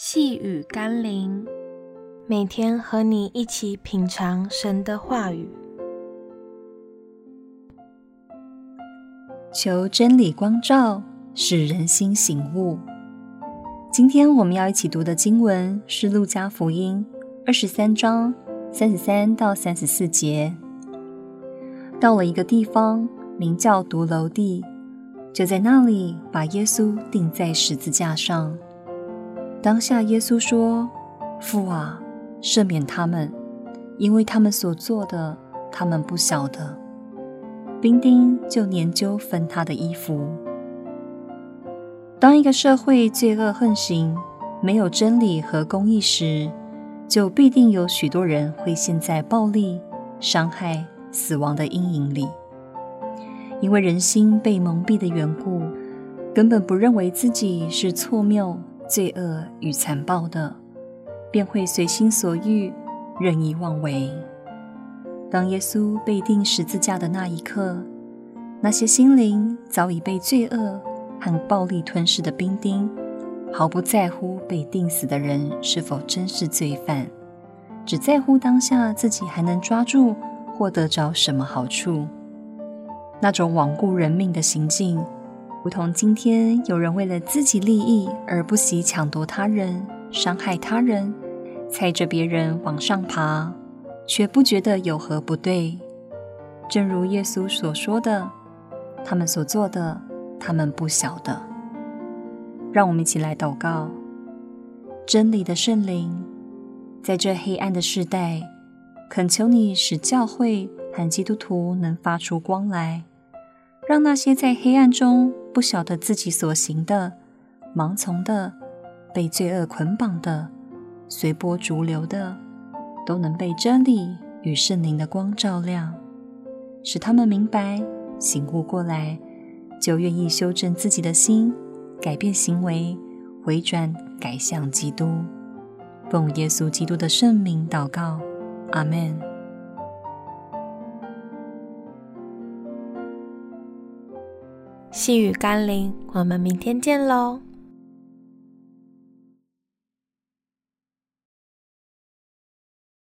细雨甘霖，每天和你一起品尝神的话语，求真理光照，使人心醒悟。今天我们要一起读的经文是《路加福音》二十三章三十三到三十四节。到了一个地方，名叫独楼地，就在那里把耶稣钉在十字架上。当下，耶稣说：“父啊，赦免他们，因为他们所做的，他们不晓得。”兵丁就研究分他的衣服。当一个社会罪恶横行，没有真理和公义时，就必定有许多人会陷在暴力、伤害、死亡的阴影里。因为人心被蒙蔽的缘故，根本不认为自己是错谬。罪恶与残暴的，便会随心所欲、任意妄为。当耶稣被钉十字架的那一刻，那些心灵早已被罪恶和暴力吞噬的兵丁，毫不在乎被钉死的人是否真是罪犯，只在乎当下自己还能抓住或得着什么好处。那种罔顾人命的行径。如同今天有人为了自己利益而不惜抢夺他人、伤害他人、踩着别人往上爬，却不觉得有何不对。正如耶稣所说的：“他们所做的，他们不晓得。”让我们一起来祷告：真理的圣灵，在这黑暗的世代，恳求你使教会和基督徒能发出光来。让那些在黑暗中不晓得自己所行的、盲从的、被罪恶捆绑的、随波逐流的，都能被真理与圣灵的光照亮，使他们明白、醒悟过来，就愿意修正自己的心，改变行为，回转改向基督。奉耶稣基督的圣名祷告，阿门。细雨甘霖，我们明天见喽。